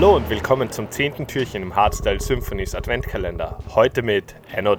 Hallo und willkommen zum zehnten Türchen im Hardstyle Symphonies Adventkalender. Heute mit Anno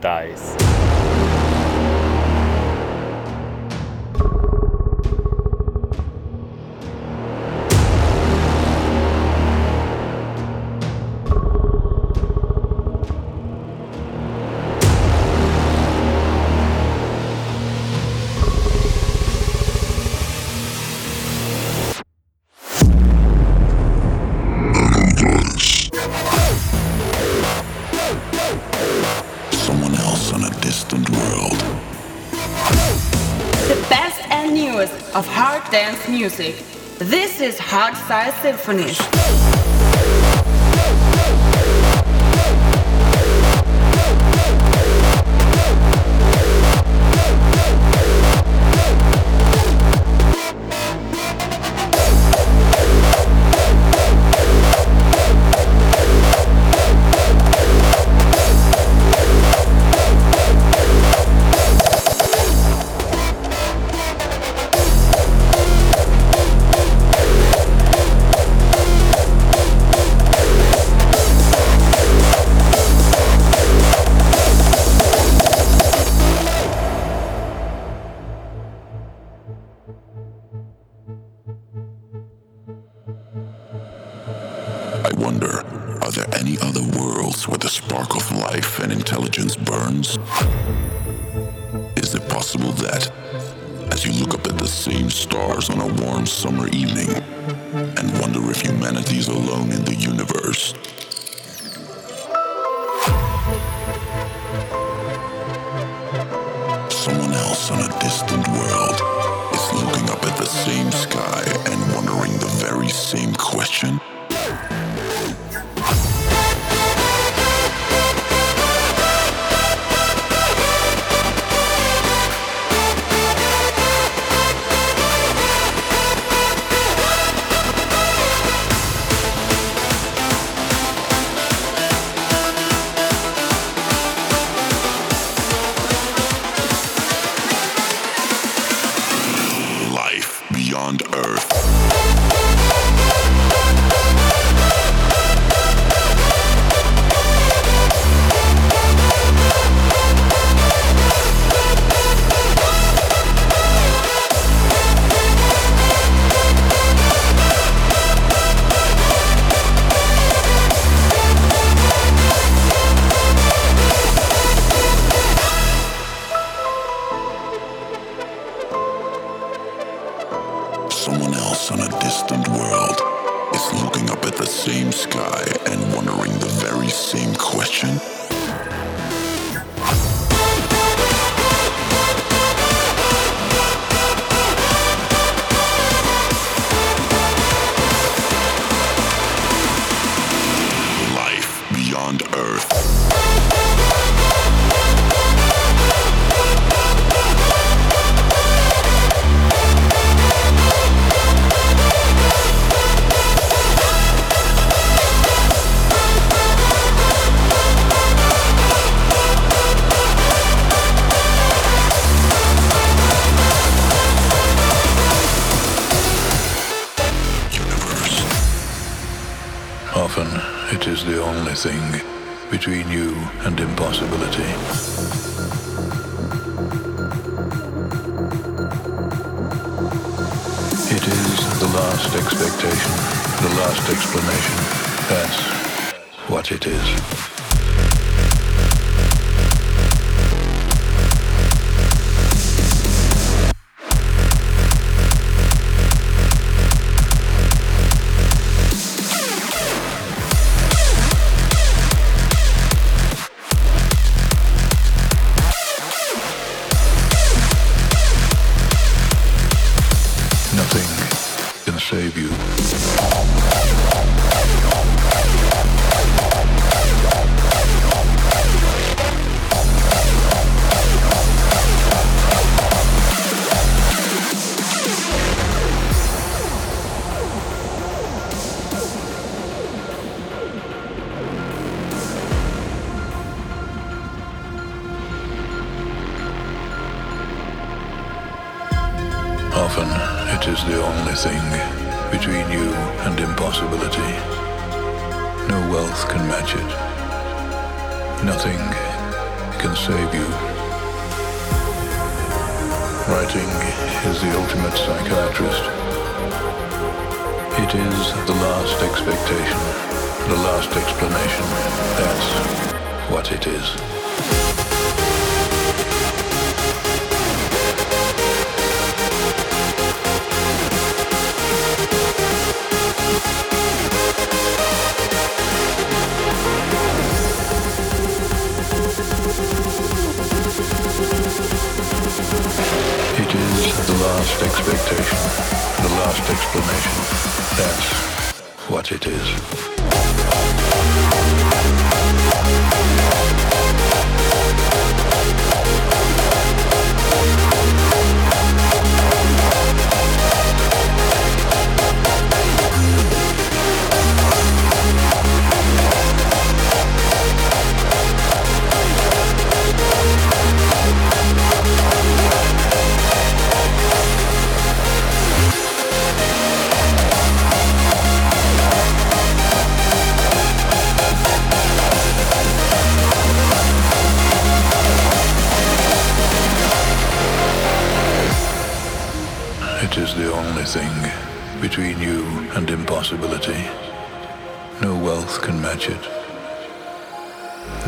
music. This is Hardstyle Symphonies. Is it possible that, as you look up at the same stars on a warm summer evening, and wonder if humanity is alone in the universe, someone else on a distant world is looking up at the same sky and wondering the very same question? Beyond Earth. Is. Often it is the only thing between you and impossibility. No wealth can match it. Nothing can save you. Writing is the ultimate psychiatrist. It is the last expectation, the last explanation. That's what it is. Last expectation, the last explanation. That's what it is. It is the only thing between you and impossibility. No wealth can match it.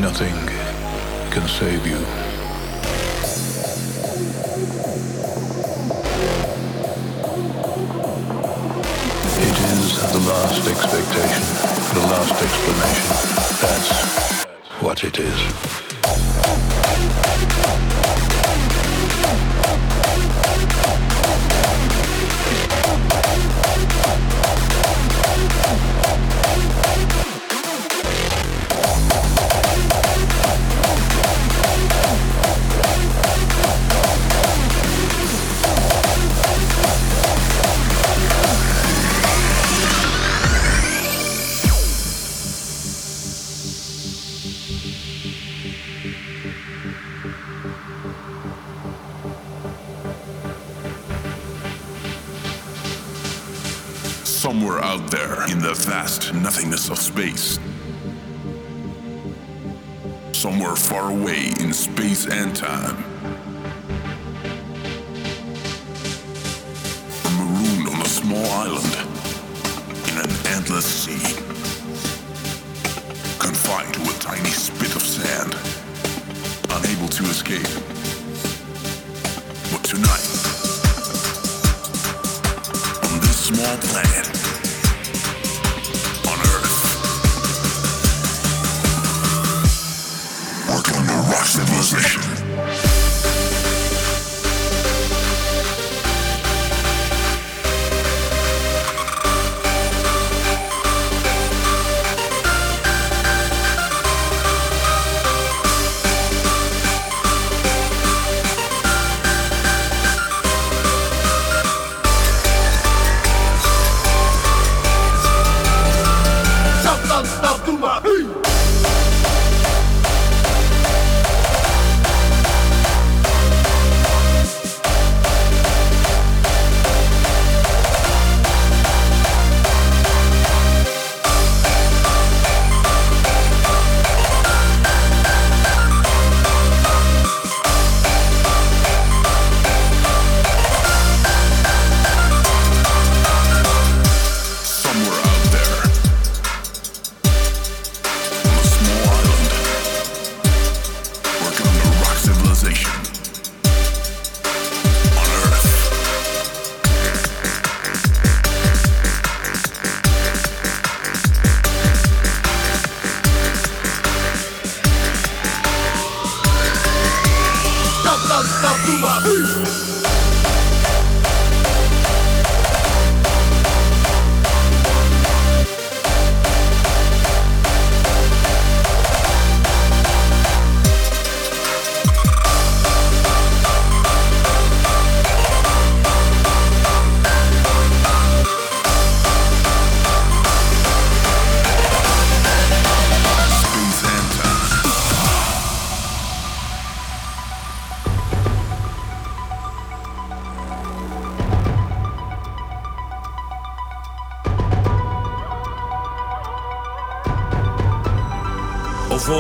Nothing can save you. It is the last expectation, the last explanation. That's what it is. Somewhere out there in the vast nothingness of space. Somewhere far away in space and time. Marooned on a small island in an endless sea. Confined to a tiny spit of sand. Unable to escape. But tonight, on this small planet,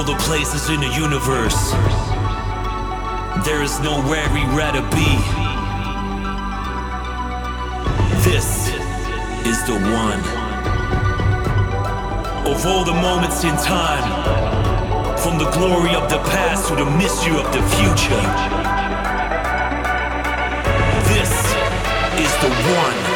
all the places in the universe, there is nowhere we'd rather be. This is the one. Of all the moments in time, from the glory of the past to the mystery of the future, this is the one.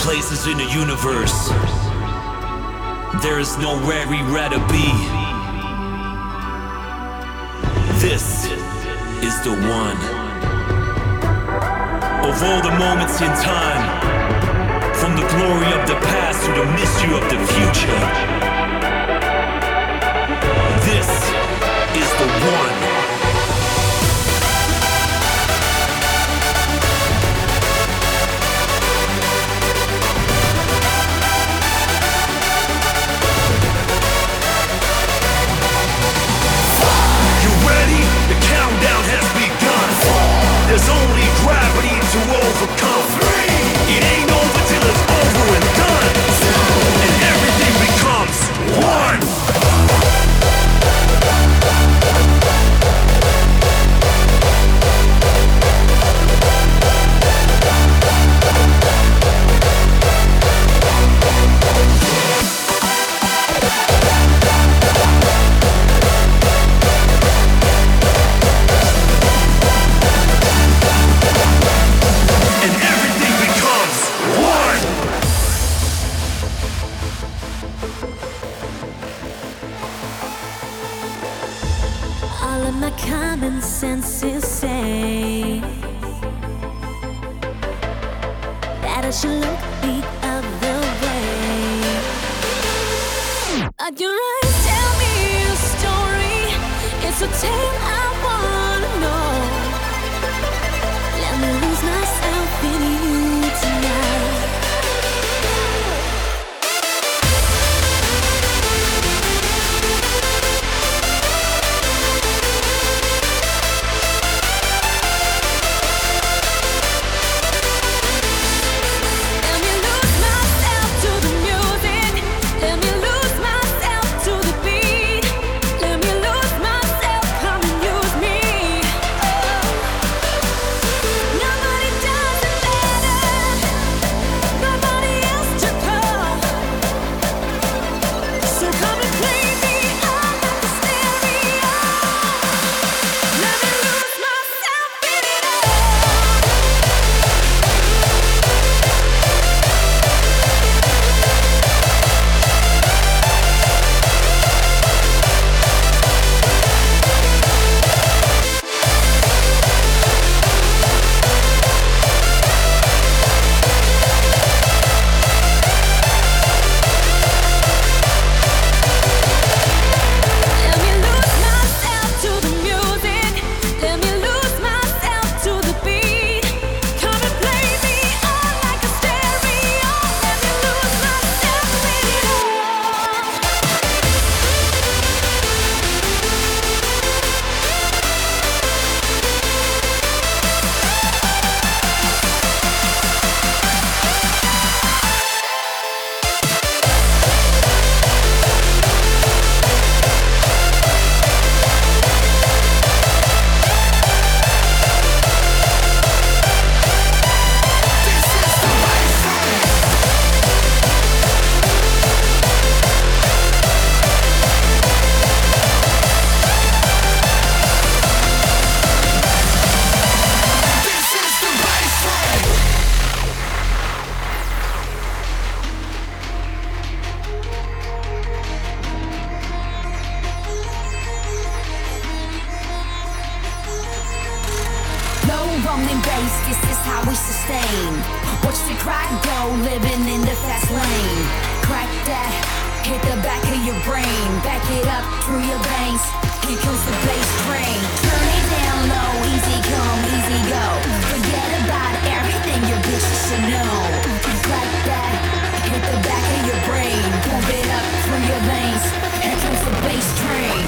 Places in the universe. There is nowhere we'd rather be. This is the one. Of all the moments in time, from the glory of the past to the mystery of the future, this is the one. I should look the other way. But your eyes tell me a story. It's a tale I wanna know. Rumbling bass, this is how we sustain. Watch the crack go, living in the fast lane. Crack that, hit the back of your brain. Back it up through your veins. Here comes the bass train. Turn it down low, easy come, easy go. Forget about everything your bitches should know. Crack that, hit the back of your brain. Pump it up through your veins. Here comes the bass train.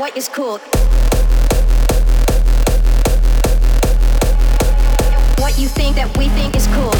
what is cool. we think is cool.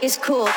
is cool.